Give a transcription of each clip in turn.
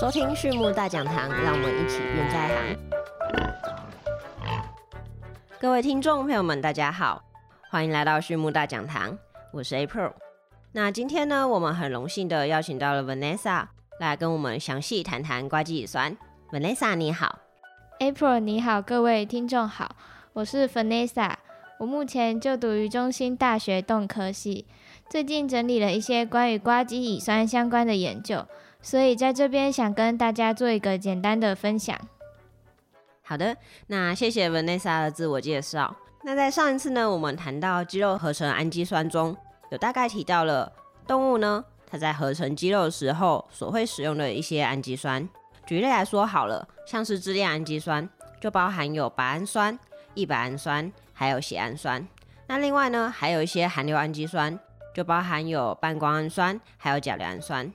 收听畜牧大讲堂，让我们一起变在行。各位听众朋友们，大家好，欢迎来到畜牧大讲堂，我是 April。那今天呢，我们很荣幸的邀请到了 Vanessa 来跟我们详细谈谈瓜基乙酸。Vanessa 你好，April 你好，各位听众好，我是 Vanessa，我目前就读于中心大学动科系，最近整理了一些关于瓜基乙酸相关的研究。所以在这边想跟大家做一个简单的分享。好的，那谢谢 Vanessa 的自我介绍。那在上一次呢，我们谈到肌肉合成氨基酸中有大概提到了动物呢，它在合成肌肉的时候所会使用的一些氨基酸。举例来说好了，像是支链氨基酸就包含有白氨酸、异白氨酸，还有血氨酸。那另外呢，还有一些含硫氨基酸，就包含有半胱氨酸，还有甲硫氨酸。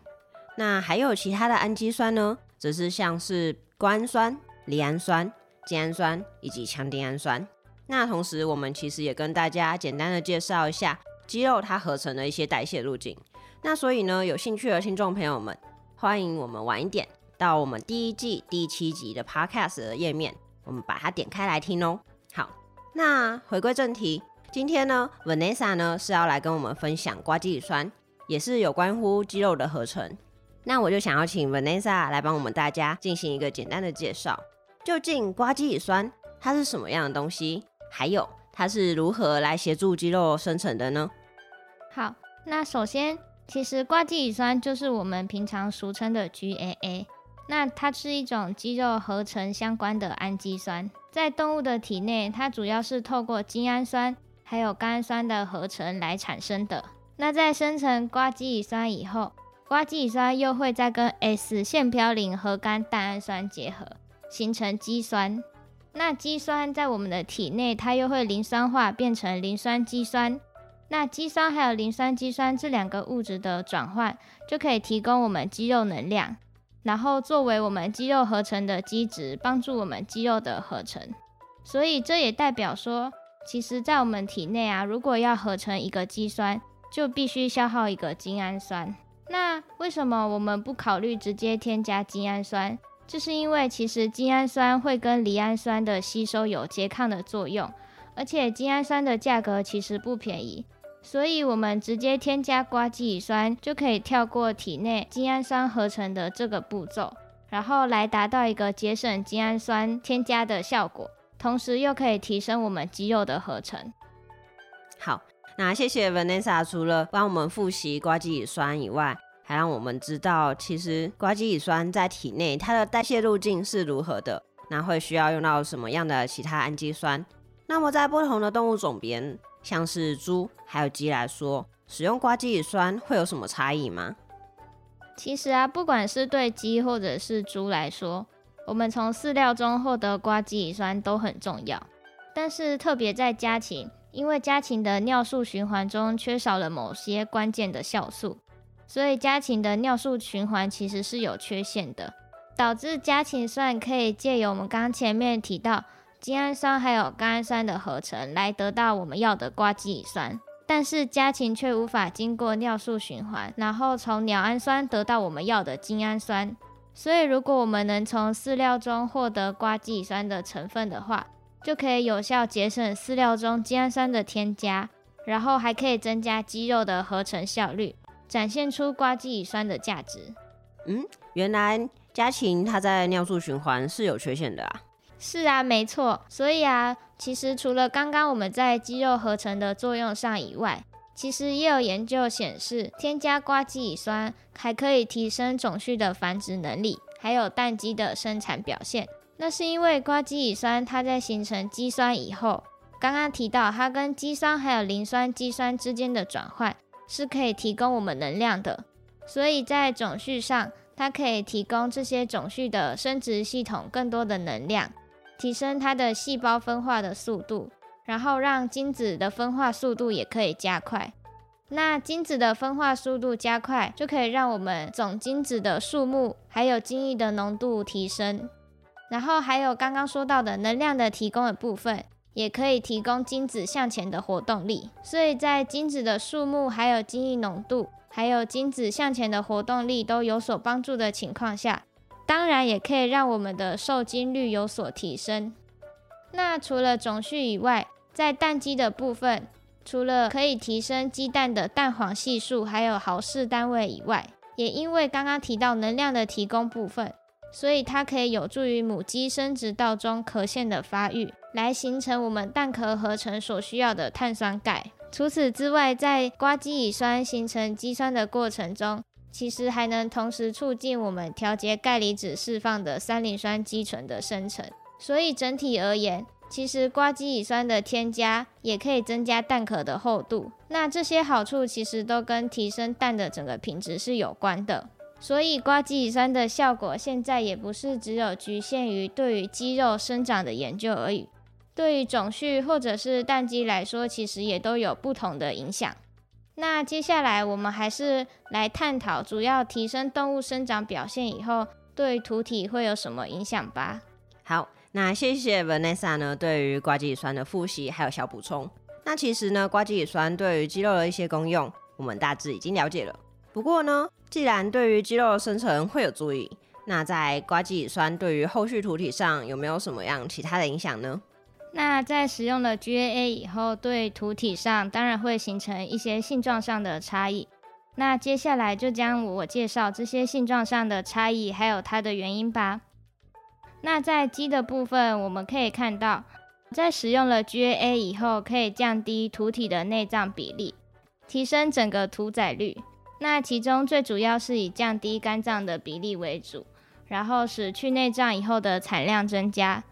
那还有其他的氨基酸呢，则是像是胱氨酸、赖氨酸、精氨酸以及羟丁氨酸。那同时，我们其实也跟大家简单的介绍一下肌肉它合成的一些代谢路径。那所以呢，有兴趣的听众朋友们，欢迎我们晚一点到我们第一季第七集的 Podcast 的页面，我们把它点开来听哦。好，那回归正题，今天呢，Vanessa 呢是要来跟我们分享瓜基乙酸，也是有关乎肌肉的合成。那我就想要请 Vanessa 来帮我们大家进行一个简单的介绍，究竟瓜基乙酸它是什么样的东西，还有它是如何来协助肌肉生成的呢？好，那首先，其实瓜基乙酸就是我们平常俗称的 GAA，那它是一种肌肉合成相关的氨基酸，在动物的体内，它主要是透过精氨酸还有甘氨酸的合成来产生的。那在生成瓜基乙酸以后，瓜基乙酸又会再跟 S 腺嘌呤核苷蛋氨酸结合，形成肌酸。那肌酸在我们的体内，它又会磷酸化变成磷酸肌酸。那肌酸还有磷酸肌酸这两个物质的转换，就可以提供我们肌肉能量，然后作为我们肌肉合成的基质，帮助我们肌肉的合成。所以这也代表说，其实在我们体内啊，如果要合成一个肌酸，就必须消耗一个精氨酸。那为什么我们不考虑直接添加精氨酸？这是因为其实精氨酸会跟离氨酸的吸收有拮抗的作用，而且精氨酸的价格其实不便宜，所以我们直接添加瓜基乙酸就可以跳过体内精氨酸合成的这个步骤，然后来达到一个节省精氨酸添加的效果，同时又可以提升我们肌肉的合成。好。那谢谢 Vanessa，除了帮我们复习瓜基乙酸以外，还让我们知道其实瓜基乙酸在体内它的代谢路径是如何的，那会需要用到什么样的其他氨基酸？那么在不同的动物种别，像是猪还有鸡来说，使用瓜基乙酸会有什么差异吗？其实啊，不管是对鸡或者是猪来说，我们从饲料中获得瓜基乙酸都很重要，但是特别在家禽。因为家禽的尿素循环中缺少了某些关键的酵素，所以家禽的尿素循环其实是有缺陷的，导致家禽虽然可以借由我们刚前面提到精氨酸还有甘氨酸的合成来得到我们要的瓜基乙酸，但是家禽却无法经过尿素循环，然后从鸟氨酸得到我们要的精氨酸。所以如果我们能从饲料中获得瓜基乙酸的成分的话，就可以有效节省饲料中精氨酸的添加，然后还可以增加肌肉的合成效率，展现出瓜基乙酸的价值。嗯，原来家禽它在尿素循环是有缺陷的啊。是啊，没错。所以啊，其实除了刚刚我们在肌肉合成的作用上以外，其实也有研究显示，添加瓜基乙酸还可以提升种畜的繁殖能力，还有蛋鸡的生产表现。那是因为瓜基乙酸它在形成肌酸以后，刚刚提到它跟肌酸还有磷酸肌酸之间的转换是可以提供我们能量的，所以在种序上，它可以提供这些种序的生殖系统更多的能量，提升它的细胞分化的速度，然后让精子的分化速度也可以加快。那精子的分化速度加快，就可以让我们总精子的数目还有精液的浓度提升。然后还有刚刚说到的能量的提供的部分，也可以提供精子向前的活动力。所以在精子的数目、还有精液浓度、还有精子向前的活动力都有所帮助的情况下，当然也可以让我们的受精率有所提升。那除了种序以外，在蛋鸡的部分，除了可以提升鸡蛋的蛋黄系数，还有毫式单位以外，也因为刚刚提到能量的提供部分，所以它可以有助于母鸡生殖道中壳腺的发育，来形成我们蛋壳合成所需要的碳酸钙。除此之外，在瓜基乙酸形成肌酸的过程中，其实还能同时促进我们调节钙离子释放的三磷酸肌醇的生成。所以整体而言，其实瓜基乙酸的添加也可以增加蛋壳的厚度。那这些好处其实都跟提升蛋的整个品质是有关的。所以瓜基乙酸的效果现在也不是只有局限于对于肌肉生长的研究而已，对于种序或者是蛋鸡来说，其实也都有不同的影响。那接下来我们还是来探讨主要提升动物生长表现以后，对图体会有什么影响吧。好。那谢谢 Vanessa 呢，对于瓜基乙酸的复习还有小补充。那其实呢，瓜基乙酸对于肌肉的一些功用，我们大致已经了解了。不过呢，既然对于肌肉的生成会有注意，那在瓜基乙酸对于后续图体上有没有什么样其他的影响呢？那在使用了 GAA 以后，对图体上当然会形成一些性状上的差异。那接下来就将我介绍这些性状上的差异，还有它的原因吧。那在鸡的部分，我们可以看到，在使用了 GAA 以后，可以降低图体的内脏比例，提升整个屠宰率。那其中最主要是以降低肝脏的比例为主，然后使去内脏以后的产量增加。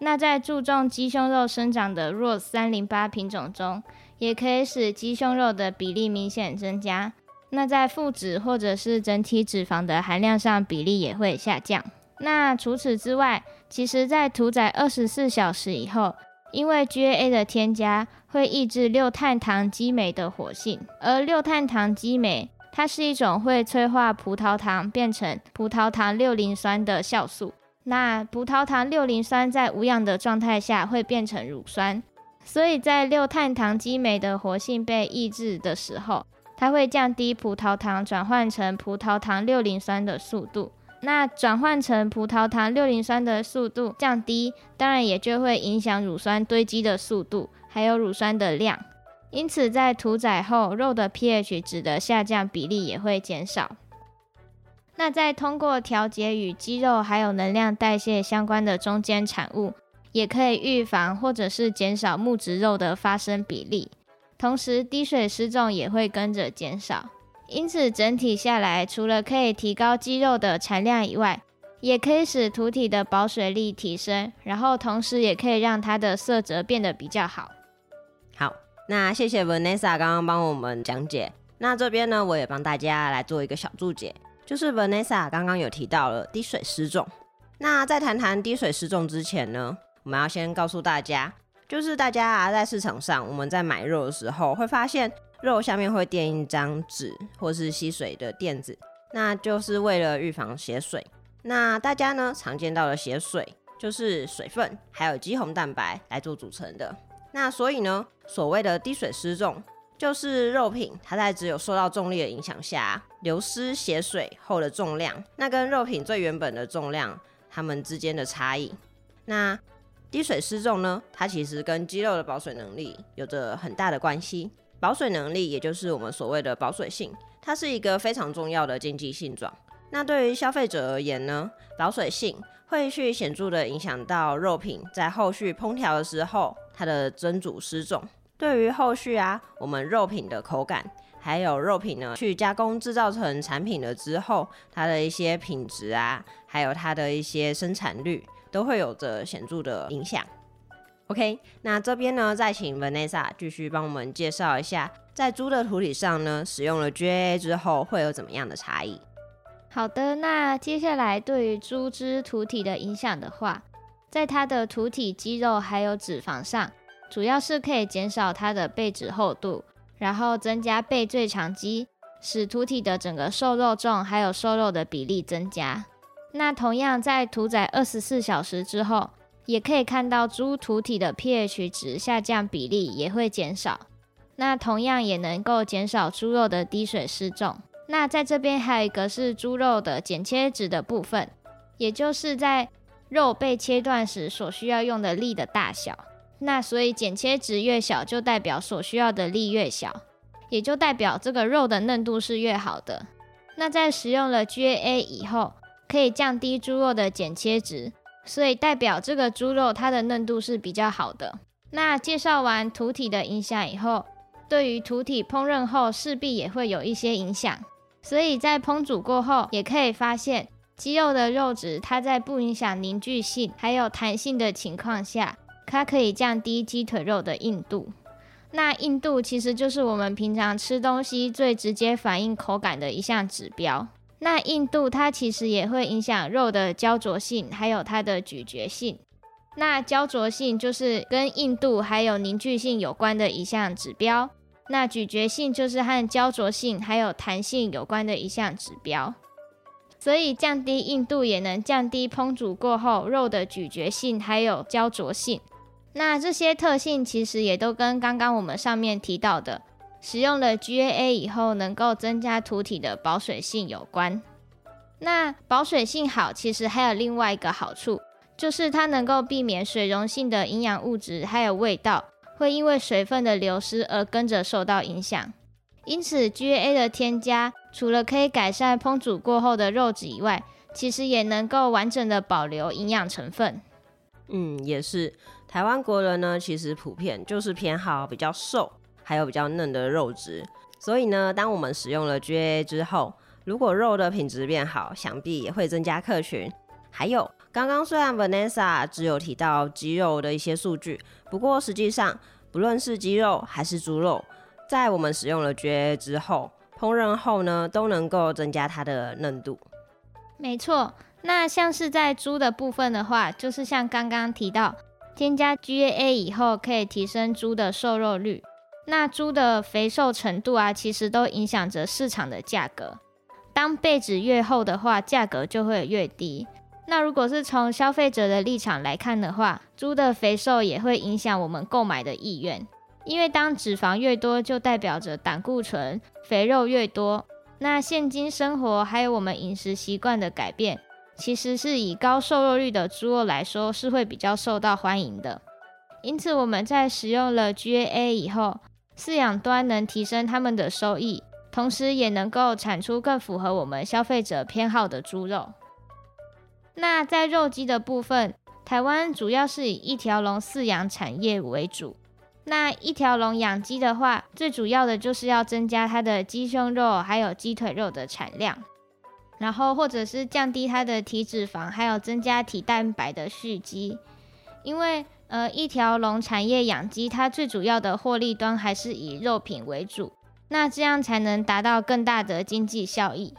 那在注重鸡胸肉生长的 ROS 三零八品种中，也可以使鸡胸肉的比例明显增加。那在负脂或者是整体脂肪的含量上，比例也会下降。那除此之外，其实，在屠宰二十四小时以后，因为 GAA 的添加会抑制六碳糖基酶的活性，而六碳糖基酶它是一种会催化葡萄糖变成葡萄糖六磷酸的酵素。那葡萄糖六磷酸在无氧的状态下会变成乳酸，所以在六碳糖基酶的活性被抑制的时候，它会降低葡萄糖转换成葡萄糖六磷酸的速度。那转换成葡萄糖六磷酸的速度降低，当然也就会影响乳酸堆积的速度，还有乳酸的量。因此，在屠宰后，肉的 pH 值的下降比例也会减少。那在通过调节与肌肉还有能量代谢相关的中间产物，也可以预防或者是减少木质肉的发生比例，同时滴水失重也会跟着减少。因此，整体下来，除了可以提高肌肉的产量以外，也可以使土体的保水力提升，然后同时也可以让它的色泽变得比较。好，那谢谢 Vanessa 刚刚帮我们讲解。那这边呢，我也帮大家来做一个小注解，就是 Vanessa 刚刚有提到了滴水失重。那在谈谈滴水失重之前呢，我们要先告诉大家，就是大家啊，在市场上我们在买肉的时候会发现。肉下面会垫一张纸或是吸水的垫子，那就是为了预防血水。那大家呢常见到的血水就是水分还有肌红蛋白来做组成的。那所以呢，所谓的滴水失重，就是肉品它在只有受到重力的影响下流失血水后的重量，那跟肉品最原本的重量它们之间的差异。那滴水失重呢，它其实跟肌肉的保水能力有着很大的关系。保水能力，也就是我们所谓的保水性，它是一个非常重要的经济性状。那对于消费者而言呢，保水性会去显著的影响到肉品在后续烹调的时候它的蒸煮失重。对于后续啊，我们肉品的口感，还有肉品呢去加工制造成产品了之后，它的一些品质啊，还有它的一些生产率，都会有着显著的影响。OK，那这边呢，再请 Vanessa 继续帮我们介绍一下，在猪的图体上呢，使用了 GAA 之后会有怎么样的差异？好的，那接下来对于猪只图体的影响的话，在它的图体肌肉还有脂肪上，主要是可以减少它的背脂厚度，然后增加背最长肌，使图体的整个瘦肉重还有瘦肉的比例增加。那同样在屠宰二十四小时之后。也可以看到猪图体的 pH 值下降比例也会减少，那同样也能够减少猪肉的滴水失重。那在这边还有一个是猪肉的剪切值的部分，也就是在肉被切断时所需要用的力的大小。那所以剪切值越小，就代表所需要的力越小，也就代表这个肉的嫩度是越好的。那在使用了 GAA 以后，可以降低猪肉的剪切值，所以代表这个猪肉它的嫩度是比较好的。那介绍完土体的影响以后，对于土体烹饪后势必也会有一些影响。所以在烹煮过后，也可以发现鸡肉的肉质它在不影响凝聚性还有弹性的情况下。它可以降低鸡腿肉的硬度，那硬度其实就是我们平常吃东西最直接反映口感的一项指标。那硬度它其实也会影响肉的焦灼性，还有它的咀嚼性。那焦灼性就是跟硬度还有凝聚性有关的一项指标，那咀嚼性就是和焦灼性还有弹性有关的一项指标。所以降低硬度也能降低烹煮过后肉的咀嚼性还有焦灼性。那这些特性其实也都跟刚刚我们上面提到的，使用了 GAA 以后能够增加土体的保水性有关。那保水性好，其实还有另外一个好处，就是它能够避免水溶性的营养物质还有味道会因为水分的流失而跟着受到影响。因此 G A 的添加除了可以改善烹煮过后的肉质以外，其实也能够完整的保留营养成分。嗯，也是。台湾国人呢，其实普遍就是偏好比较瘦，还有比较嫩的肉质。所以呢，当我们使用了 G A 之后，如果肉的品质变好，想必也会增加客群。还有，刚刚虽然 Vanessa 只有提到鸡肉的一些数据，不过实际上，不论是鸡肉还是猪肉，在我们使用了 GAA 之后，烹饪后呢，都能够增加它的嫩度。没错，那像是在猪的部分的话，就是像刚刚提到。添加 GAA 以后，可以提升猪的瘦肉率。那猪的肥瘦程度啊，其实都影响着市场的价格。当被子越厚的话，价格就会越低。那如果是从消费者的立场来看的话，猪的肥瘦也会影响我们购买的意愿。因为当脂肪越多，就代表着胆固醇、肥肉越多。那现今生活还有我们饮食习惯的改变。其实是以高瘦肉率的猪肉来说，是会比较受到欢迎的。因此，我们在使用了 GAA 以后，饲养端能提升他们的收益，同时也能够产出更符合我们消费者偏好的猪肉。那在肉鸡的部分，台湾主要是以一条龙饲养产业为主。那一条龙养鸡的话，最主要的就是要增加它的鸡胸肉还有鸡腿肉的产量。然后，或者是降低它的体脂肪，还有增加体蛋白的蓄积，因为呃一条龙产业养鸡，它最主要的获利端还是以肉品为主，那这样才能达到更大的经济效益。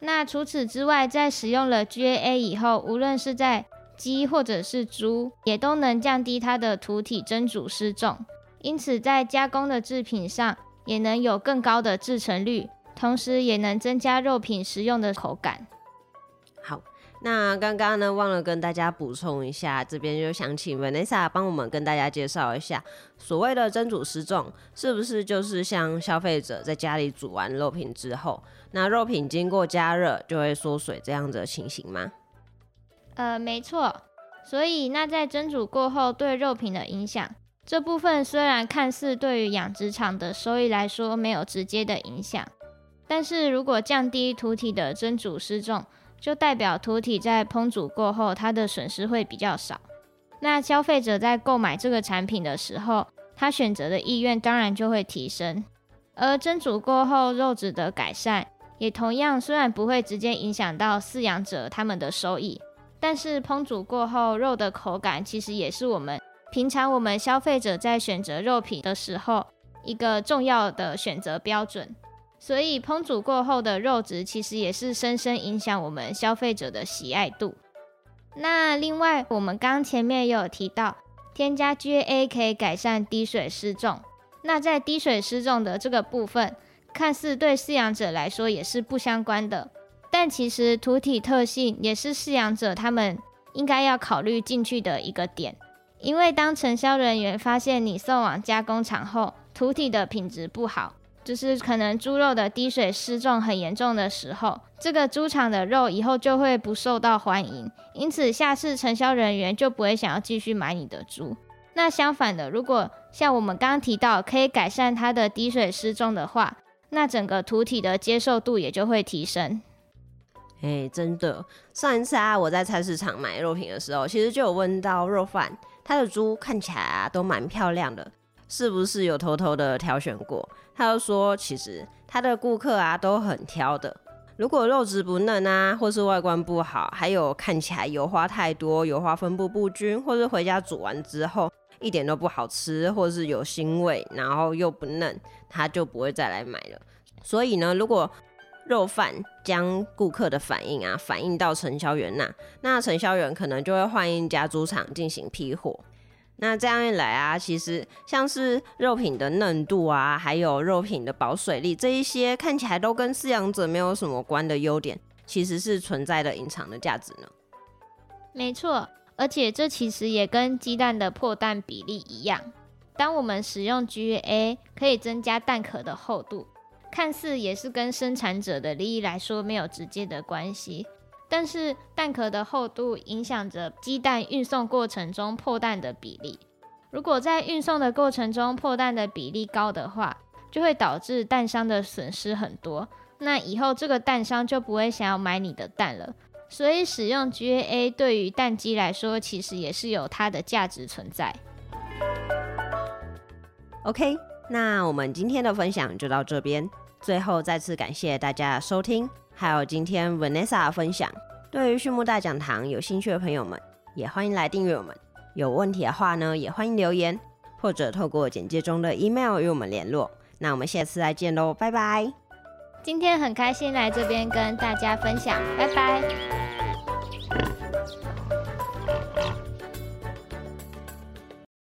那除此之外，在使用了 GAA 以后，无论是在鸡或者是猪，也都能降低它的土体蒸煮失重，因此在加工的制品上也能有更高的制成率。同时也能增加肉品食用的口感。好，那刚刚呢忘了跟大家补充一下，这边就想请 Vanessa 帮我们跟大家介绍一下，所谓的蒸煮失重，是不是就是像消费者在家里煮完肉品之后，那肉品经过加热就会缩水这样的情形吗？呃，没错。所以那在蒸煮过后对肉品的影响，这部分虽然看似对于养殖场的收益来说没有直接的影响。但是如果降低土体的蒸煮失重，就代表土体在烹煮过后，它的损失会比较少。那消费者在购买这个产品的时候，他选择的意愿当然就会提升。而蒸煮过后肉质的改善，也同样虽然不会直接影响到饲养者他们的收益，但是烹煮过后肉的口感，其实也是我们平常我们消费者在选择肉品的时候一个重要的选择标准。所以烹煮过后的肉质其实也是深深影响我们消费者的喜爱度。那另外，我们刚前面也有提到，添加 GAA 可以改善滴水失重。那在滴水失重的这个部分，看似对饲养者来说也是不相关的，但其实土体特性也是饲养者他们应该要考虑进去的一个点。因为当承销人员发现你送往加工厂后，土体的品质不好。就是可能猪肉的滴水失重很严重的时候，这个猪场的肉以后就会不受到欢迎，因此下次承销人员就不会想要继续买你的猪。那相反的，如果像我们刚刚提到可以改善它的滴水失重的话，那整个土体的接受度也就会提升。哎，真的，上一次啊，我在菜市场买肉品的时候，其实就有问到肉贩，他的猪看起来啊都蛮漂亮的，是不是有偷偷的挑选过？他就说，其实他的顾客啊都很挑的，如果肉质不嫩啊，或是外观不好，还有看起来油花太多、油花分布不均，或是回家煮完之后一点都不好吃，或是有腥味，然后又不嫩，他就不会再来买了。所以呢，如果肉贩将顾客的反应啊反映到承销员那，那承销员可能就会换一家猪场进行批货。那这样一来啊，其实像是肉品的嫩度啊，还有肉品的保水力这一些看起来都跟饲养者没有什么关的优点，其实是存在的隐藏的价值呢。没错，而且这其实也跟鸡蛋的破蛋比例一样。当我们使用 GA，可以增加蛋壳的厚度。看似也是跟生产者的利益来说没有直接的关系，但是蛋壳的厚度影响着鸡蛋运送过程中破蛋的比例。如果在运送的过程中破蛋的比例高的话，就会导致蛋商的损失很多。那以后这个蛋商就不会想要买你的蛋了。所以使用 GAA 对于蛋鸡来说，其实也是有它的价值存在。OK，那我们今天的分享就到这边。最后再次感谢大家的收听，还有今天 Vanessa 的分享。对于畜牧大讲堂有兴趣的朋友们，也欢迎来订阅我们。有问题的话呢，也欢迎留言，或者透过简介中的 email 与我们联络。那我们下次再见喽，拜拜。今天很开心来这边跟大家分享，拜拜。